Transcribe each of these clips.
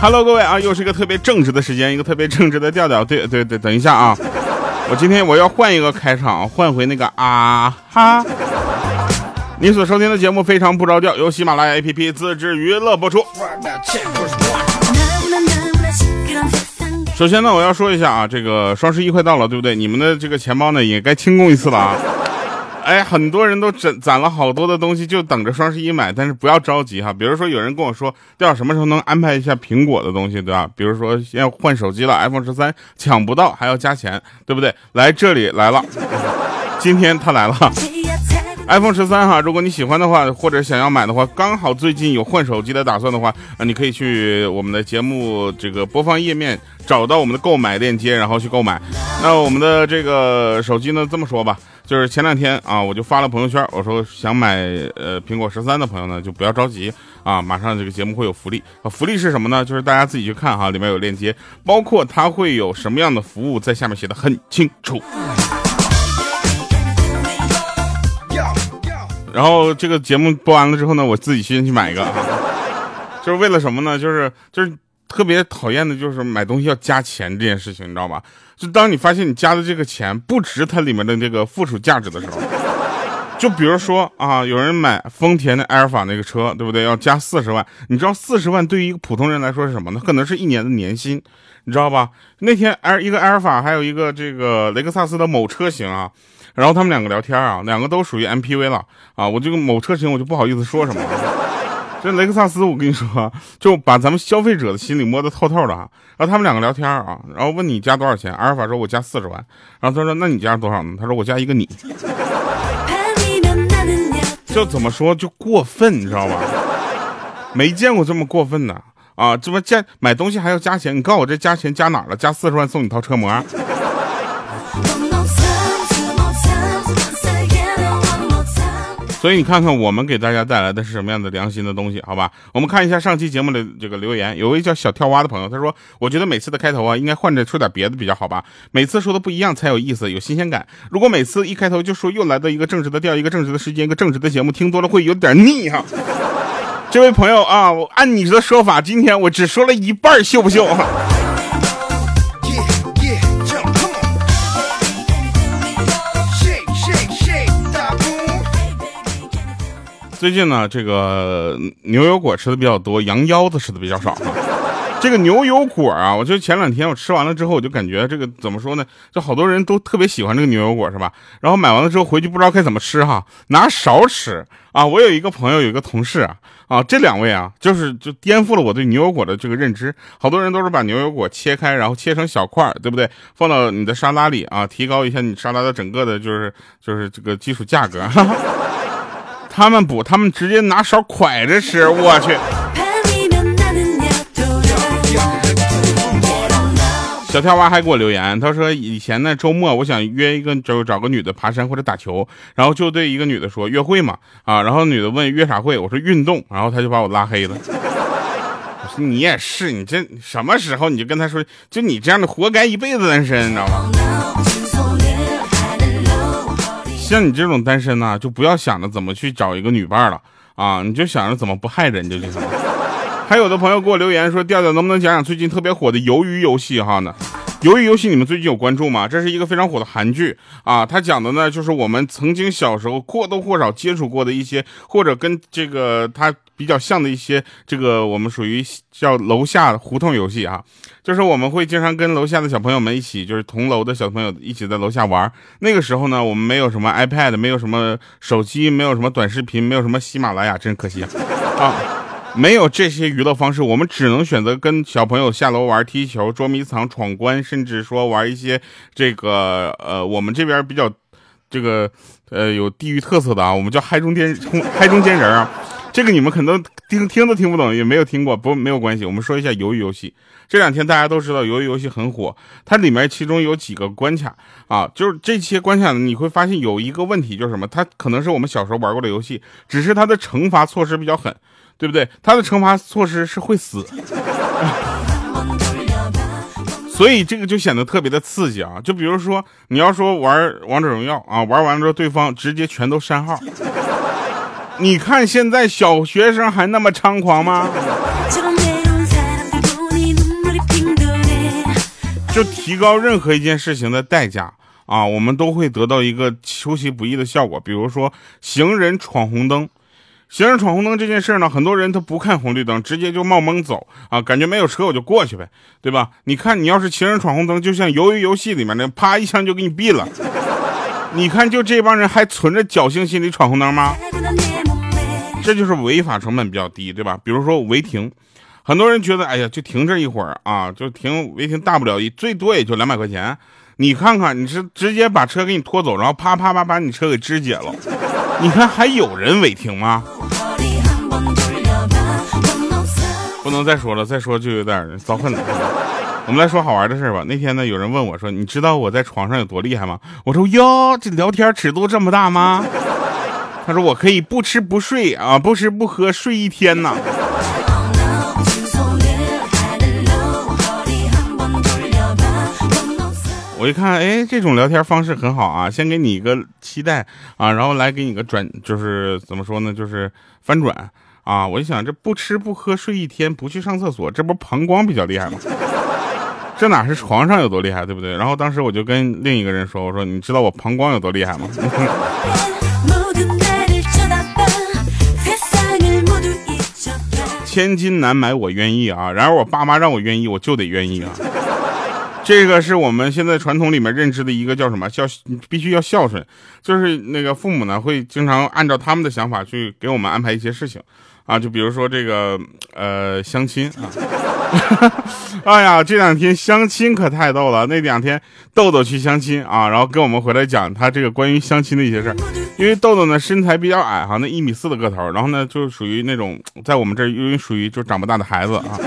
Hello，各位啊，又是一个特别正直的时间，一个特别正直的调调。对对对，等一下啊，我今天我要换一个开场，换回那个啊哈。你所收听的节目非常不着调，由喜马拉雅 APP 自制娱乐播出。首先呢，我要说一下啊，这个双十一快到了，对不对？你们的这个钱包呢，也该清空一次了啊。哎，很多人都攒攒了好多的东西，就等着双十一买，但是不要着急哈。比如说，有人跟我说，要什么时候能安排一下苹果的东西，对吧？比如说要换手机了，iPhone 十三抢不到还要加钱，对不对？来这里来了，今天他来了，iPhone 十三哈。如果你喜欢的话，或者想要买的话，刚好最近有换手机的打算的话，啊，你可以去我们的节目这个播放页面找到我们的购买链接，然后去购买。那我们的这个手机呢，这么说吧。就是前两天啊，我就发了朋友圈，我说想买呃苹果十三的朋友呢，就不要着急啊，马上这个节目会有福利啊，福利是什么呢？就是大家自己去看哈，里面有链接，包括它会有什么样的服务，在下面写的很清楚。然后这个节目播完了之后呢，我自己先去买一个，就是为了什么呢？就是就是特别讨厌的就是买东西要加钱这件事情，你知道吧？就当你发现你加的这个钱不值它里面的这个附属价值的时候，就比如说啊，有人买丰田的埃尔法那个车，对不对？要加四十万，你知道四十万对于一个普通人来说是什么呢？可能是一年的年薪，你知道吧？那天埃一个埃尔法，还有一个这个雷克萨斯的某车型啊，然后他们两个聊天啊，两个都属于 MPV 了啊，我这个某车型我就不好意思说什么。这雷克萨斯，我跟你说，就把咱们消费者的心里摸得透透的啊。然后他们两个聊天啊，然后问你加多少钱，阿尔法说我加四十万，然后他说那你加多少呢？他说我加一个你。就怎么说就过分，你知道吧？没见过这么过分的啊！这不加买东西还要加钱？你告诉我这加钱加哪了？加四十万送你套车模？所以你看看我们给大家带来的是什么样的良心的东西，好吧？我们看一下上期节目的这个留言，有位叫小跳蛙的朋友，他说：“我觉得每次的开头啊，应该换着说点别的比较好吧？每次说的不一样才有意思，有新鲜感。如果每次一开头就说又来到一个正直的调，一个正直的时间，一个正直的节目，听多了会有点腻哈。”这位朋友啊，我按你的说法，今天我只说了一半，秀不秀？最近呢，这个牛油果吃的比较多，羊腰子吃的比较少。这个牛油果啊，我就前两天我吃完了之后，我就感觉这个怎么说呢？就好多人都特别喜欢这个牛油果，是吧？然后买完了之后回去不知道该怎么吃哈，拿勺吃啊。我有一个朋友，有一个同事啊，啊，这两位啊，就是就颠覆了我对牛油果的这个认知。好多人都是把牛油果切开，然后切成小块，对不对？放到你的沙拉里啊，提高一下你沙拉的整个的，就是就是这个基础价格。他们补，他们直接拿勺蒯着吃，我去。小跳蛙还给我留言，他说以前呢周末我想约一个就找个女的爬山或者打球，然后就对一个女的说约会嘛啊，然后女的问约啥会，我说运动，然后他就把我拉黑了。我说你也是，你这什么时候你就跟他说，就你这样的活该一辈子单身，你知道吗？像你这种单身呢，就不要想着怎么去找一个女伴了啊，你就想着怎么不害人就行了。还有的朋友给我留言说，调调能不能讲讲最近特别火的鱿鱼游戏哈呢？鱿鱼游戏你们最近有关注吗？这是一个非常火的韩剧啊，它讲的呢就是我们曾经小时候或多或少接触过的一些，或者跟这个它。比较像的一些，这个我们属于叫楼下胡同游戏啊，就是我们会经常跟楼下的小朋友们一起，就是同楼的小朋友一起在楼下玩。那个时候呢，我们没有什么 iPad，没有什么手机，没有什么短视频，没有什么喜马拉雅，真可惜啊，没有这些娱乐方式，我们只能选择跟小朋友下楼玩踢球、捉迷藏、闯关，甚至说玩一些这个呃，我们这边比较这个呃有地域特色的啊，我们叫嗨中间嗨 中间人啊。这个你们可能听听都听不懂，也没有听过，不没有关系。我们说一下鱿鱼游戏。这两天大家都知道鱿鱼游戏很火，它里面其中有几个关卡啊，就是这些关卡你会发现有一个问题，就是什么？它可能是我们小时候玩过的游戏，只是它的惩罚措施比较狠，对不对？他的惩罚措施是会死，所以这个就显得特别的刺激啊。就比如说你要说玩王者荣耀啊，玩完之后对方直接全都删号。你看现在小学生还那么猖狂吗？就提高任何一件事情的代价啊，我们都会得到一个出其不意的效果。比如说行人闯红灯，行人闯红灯这件事呢，很多人他不看红绿灯，直接就冒蒙走啊，感觉没有车我就过去呗，对吧？你看你要是行人闯红灯，就像鱿鱼游戏里面的，啪一枪就给你毙了。你看就这帮人还存着侥幸心理闯红灯吗？这就是违法成本比较低，对吧？比如说违停，很多人觉得，哎呀，就停这一会儿啊，就停违停，大不了一最多也就两百块钱。你看看，你是直接把车给你拖走，然后啪啪啪把你车给肢解了。你看还有人违停吗？不能再说了，再说就有点遭恨了。我们来说好玩的事吧。那天呢，有人问我说：“你知道我在床上有多厉害吗？”我说：“哟，这聊天尺度这么大吗？”他说：“我可以不吃不睡啊，不吃不喝睡一天呢。”我一看，哎，这种聊天方式很好啊，先给你一个期待啊，然后来给你个转，就是怎么说呢，就是翻转啊。我一想，这不吃不喝睡一天，不去上厕所，这不膀胱比较厉害吗？这哪是床上有多厉害，对不对？然后当时我就跟另一个人说，我说你知道我膀胱有多厉害吗？千金难买我愿意啊，然而我爸妈让我愿意，我就得愿意啊。这个是我们现在传统里面认知的一个叫什么？孝，必须要孝顺，就是那个父母呢会经常按照他们的想法去给我们安排一些事情，啊，就比如说这个呃相亲啊，哎呀，这两天相亲可太逗了，那两天豆豆去相亲啊，然后跟我们回来讲他这个关于相亲的一些事儿，因为豆豆呢身材比较矮哈，那一米四的个头，然后呢就属于那种在我们这儿因为属于就长不大的孩子啊。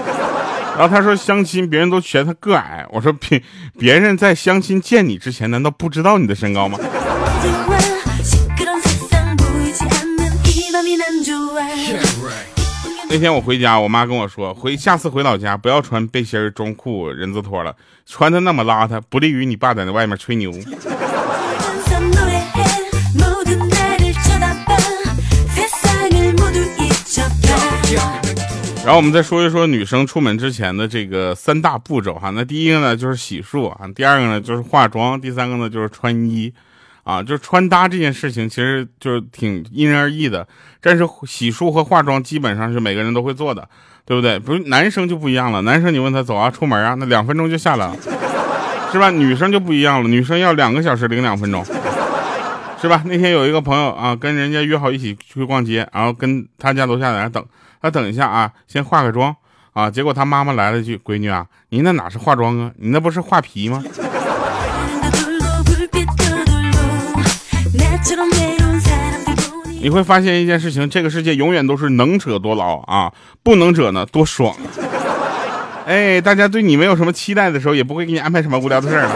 然后他说相亲，别人都嫌他个矮。我说别别人在相亲见你之前，难道不知道你的身高吗？那天我回家，我妈跟我说，回下次回老家不要穿背心中裤人字拖了，穿的那么邋遢，不利于你爸在那外面吹牛。然后我们再说一说女生出门之前的这个三大步骤哈，那第一个呢就是洗漱啊，第二个呢就是化妆，第三个呢就是穿衣，啊，就是穿搭这件事情其实就是挺因人而异的，但是洗漱和化妆基本上是每个人都会做的，对不对？不是男生就不一样了，男生你问他走啊出门啊，那两分钟就下来了，是吧？女生就不一样了，女生要两个小时零两分钟，是吧？那天有一个朋友啊，跟人家约好一起去逛街，然后跟他家楼下在那等。他等一下啊，先化个妆啊。结果他妈妈来了句：“闺女啊，你那哪是化妆啊？你那不是画皮吗？”你会发现一件事情，这个世界永远都是能者多劳啊，不能者呢多爽。哎，大家对你没有什么期待的时候，也不会给你安排什么无聊的事儿。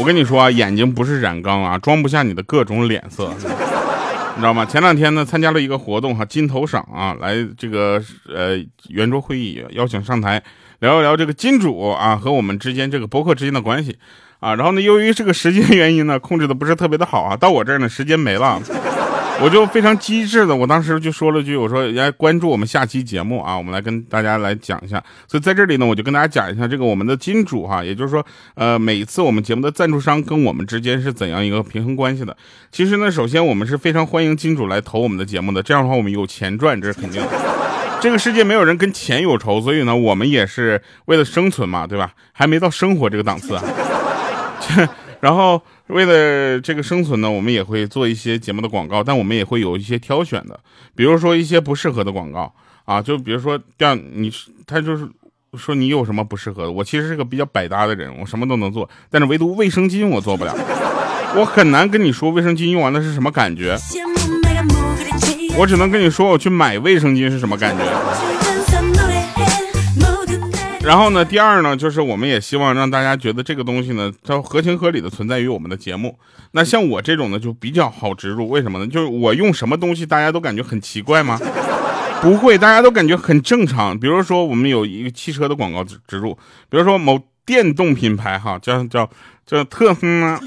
我跟你说啊，眼睛不是染缸啊，装不下你的各种脸色，你知道吗？前两天呢，参加了一个活动哈，金头赏啊，来这个呃圆桌会议，邀请上台聊一聊这个金主啊和我们之间这个博客之间的关系啊。然后呢，由于这个时间原因呢，控制的不是特别的好啊，到我这儿呢，时间没了。我就非常机智的，我当时就说了句，我说来关注我们下期节目啊，我们来跟大家来讲一下。所以在这里呢，我就跟大家讲一下这个我们的金主哈，也就是说，呃，每一次我们节目的赞助商跟我们之间是怎样一个平衡关系的。其实呢，首先我们是非常欢迎金主来投我们的节目的，这样的话我们有钱赚，这是肯定的。这个世界没有人跟钱有仇，所以呢，我们也是为了生存嘛，对吧？还没到生活这个档次啊。然后为了这个生存呢，我们也会做一些节目的广告，但我们也会有一些挑选的，比如说一些不适合的广告啊，就比如说让你他就是说你有什么不适合的，我其实是个比较百搭的人，我什么都能做，但是唯独卫生巾我做不了，我很难跟你说卫生巾用完了是什么感觉，我只能跟你说我去买卫生巾是什么感觉。然后呢，第二呢，就是我们也希望让大家觉得这个东西呢，它合情合理的存在于我们的节目。那像我这种呢，就比较好植入，为什么呢？就是我用什么东西，大家都感觉很奇怪吗？不会，大家都感觉很正常。比如说，我们有一个汽车的广告植植入，比如说某电动品牌哈，叫叫叫特哼啊，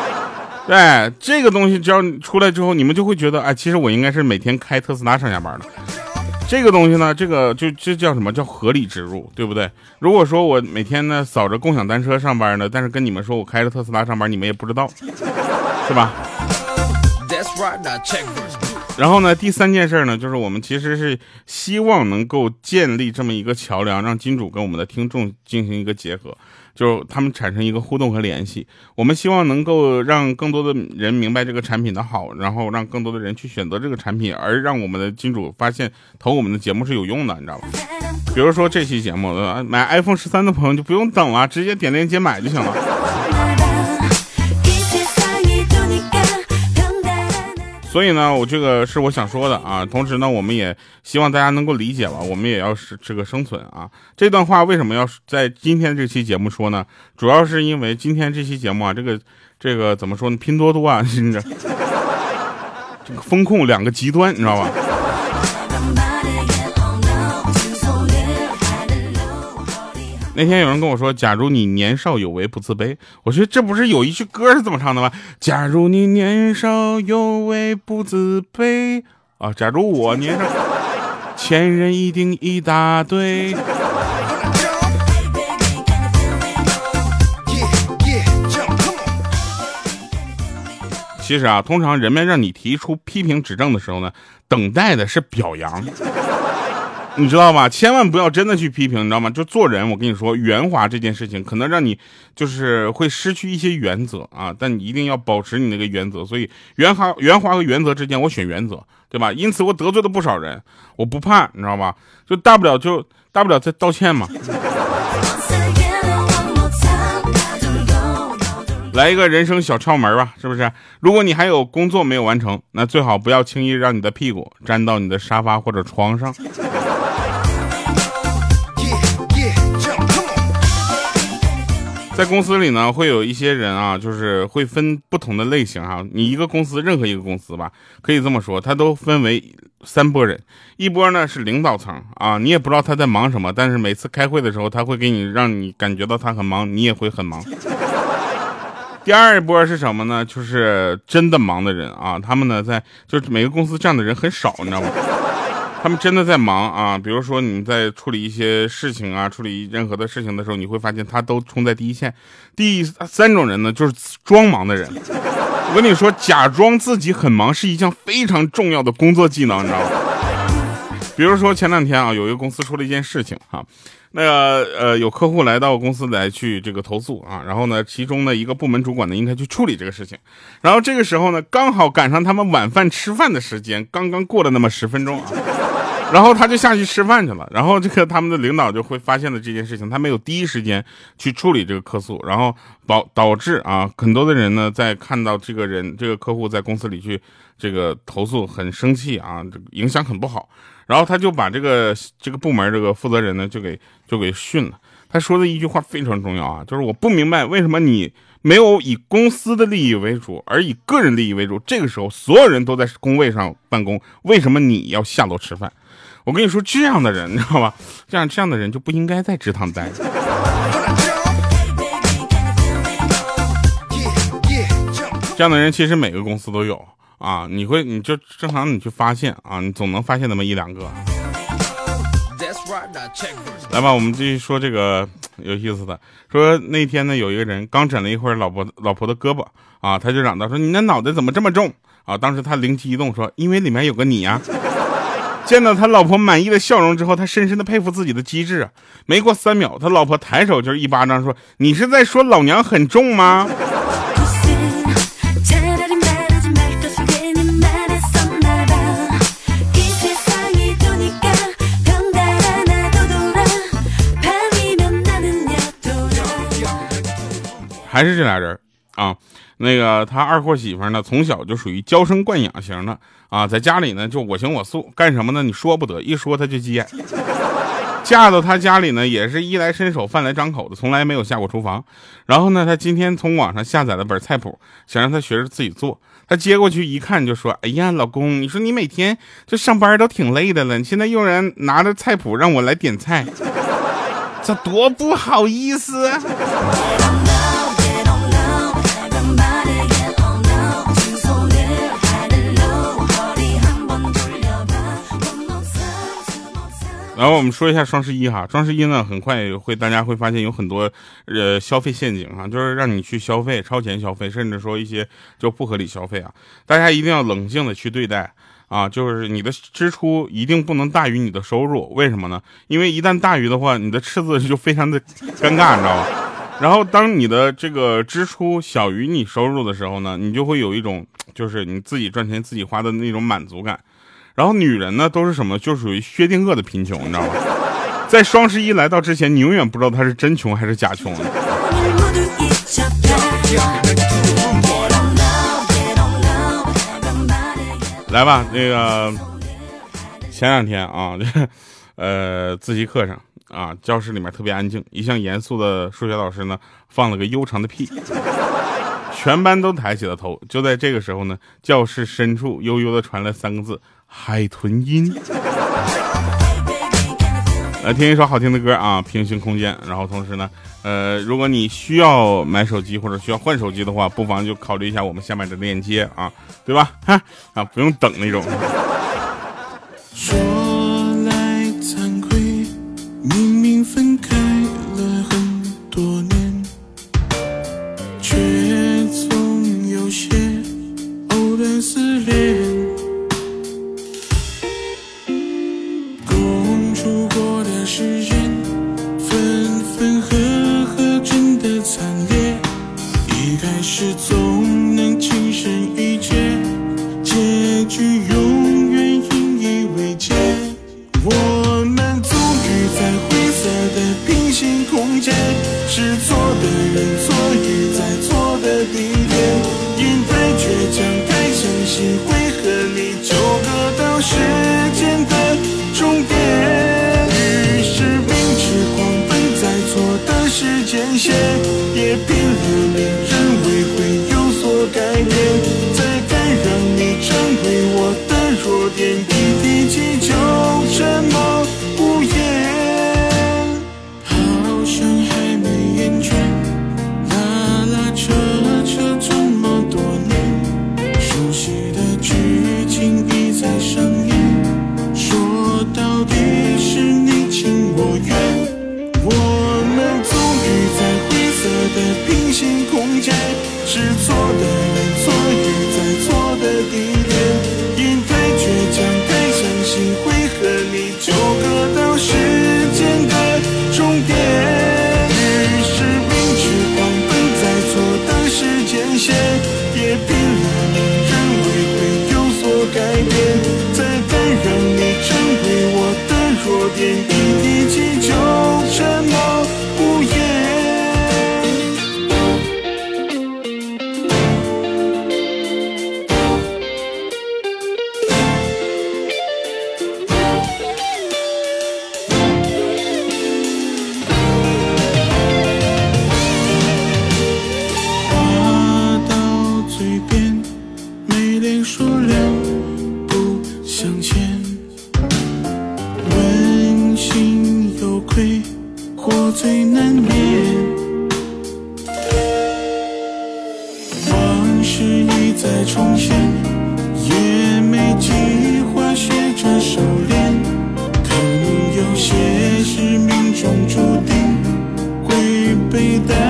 对这个东西只要出来之后，你们就会觉得，哎，其实我应该是每天开特斯拉上下班的。这个东西呢，这个就这叫什么叫合理植入，对不对？如果说我每天呢扫着共享单车上班呢，但是跟你们说我开着特斯拉上班，你们也不知道，是吧？然后呢，第三件事呢，就是我们其实是希望能够建立这么一个桥梁，让金主跟我们的听众进行一个结合，就是他们产生一个互动和联系。我们希望能够让更多的人明白这个产品的好，然后让更多的人去选择这个产品，而让我们的金主发现投我们的节目是有用的，你知道吧？比如说这期节目，买 iPhone 十三的朋友就不用等了，直接点链接买就行了。所以呢，我这个是我想说的啊。同时呢，我们也希望大家能够理解吧。我们也要是这个生存啊。这段话为什么要在今天这期节目说呢？主要是因为今天这期节目啊，这个这个怎么说呢？拼多多啊，这个这个风控两个极端，你知道吧？那天有人跟我说：“假如你年少有为不自卑。”我觉得这不是有一句歌是这么唱的吗？假如你年少有为不自卑啊！假如我年少，前人一定一大堆。其实啊，通常人们让你提出批评指正的时候呢，等待的是表扬。你知道吗？千万不要真的去批评，你知道吗？就做人，我跟你说，圆滑这件事情可能让你就是会失去一些原则啊，但你一定要保持你那个原则。所以圆滑、圆滑和原则之间，我选原则，对吧？因此我得罪了不少人，我不怕，你知道吧？就大不了就大不了再道歉嘛。来一个人生小窍门吧，是不是？如果你还有工作没有完成，那最好不要轻易让你的屁股粘到你的沙发或者床上。在公司里呢，会有一些人啊，就是会分不同的类型哈。你一个公司，任何一个公司吧，可以这么说，它都分为三波人。一波呢是领导层啊，你也不知道他在忙什么，但是每次开会的时候，他会给你让你感觉到他很忙，你也会很忙。第二波是什么呢？就是真的忙的人啊，他们呢在就是每个公司这样的人很少，你知道吗？他们真的在忙啊，比如说你在处理一些事情啊，处理任何的事情的时候，你会发现他都冲在第一线。第三种人呢，就是装忙的人。我跟你说，假装自己很忙是一项非常重要的工作技能，你知道吗？比如说前两天啊，有一个公司出了一件事情哈，那个呃有客户来到公司来去这个投诉啊，然后呢，其中的一个部门主管呢应该去处理这个事情，然后这个时候呢，刚好赶上他们晚饭吃饭的时间，刚刚过了那么十分钟啊。然后他就下去吃饭去了，然后这个他们的领导就会发现了这件事情，他没有第一时间去处理这个客诉，然后导导致啊很多的人呢在看到这个人这个客户在公司里去这个投诉很生气啊，影响很不好，然后他就把这个这个部门这个负责人呢就给就给训了，他说的一句话非常重要啊，就是我不明白为什么你没有以公司的利益为主，而以个人利益为主，这个时候所有人都在工位上办公，为什么你要下楼吃饭？我跟你说，这样的人，你知道吧？这样这样的人就不应该在职场待。这样的人其实每个公司都有啊，你会你就正常你去发现啊，你总能发现那么一两个。来吧，我们继续说这个有意思的。说那天呢，有一个人刚枕了一会儿老婆老婆的胳膊啊，他就嚷道说：“你那脑袋怎么这么重啊？”当时他灵机一动说：“因为里面有个你呀。”见到他老婆满意的笑容之后，他深深的佩服自己的机智啊！没过三秒，他老婆抬手就是一巴掌，说：“你是在说老娘很重吗？”还是这俩人啊。那个他二货媳妇呢，从小就属于娇生惯养型的啊，在家里呢就我行我素，干什么呢？你说不得，一说他就急眼。嫁到他家里呢，也是衣来伸手饭来张口的，从来没有下过厨房。然后呢，他今天从网上下载了本菜谱，想让他学着自己做。他接过去一看，就说：“哎呀，老公，你说你每天这上班都挺累的了，你现在又然拿着菜谱让我来点菜，这多不好意思。”然后我们说一下双十一哈，双十一呢，很快会大家会发现有很多呃消费陷阱啊，就是让你去消费、超前消费，甚至说一些就不合理消费啊。大家一定要冷静的去对待啊，就是你的支出一定不能大于你的收入，为什么呢？因为一旦大于的话，你的赤字就非常的尴尬，你知道吧？然后当你的这个支出小于你收入的时候呢，你就会有一种就是你自己赚钱自己花的那种满足感。然后女人呢都是什么？就属于薛定谔的贫穷，你知道吗？在双十一来到之前，你永远不知道她是真穷还是假穷。来吧，那个前两天啊，呃，自习课上啊，教室里面特别安静，一向严肃的数学老师呢放了个悠长的屁，全班都抬起了头。就在这个时候呢，教室深处悠悠的传来三个字。海豚音，来听一首好听的歌啊！平行空间，然后同时呢，呃，如果你需要买手机或者需要换手机的话，不妨就考虑一下我们下面的链接啊，对吧？哈啊，不用等那种。因在让你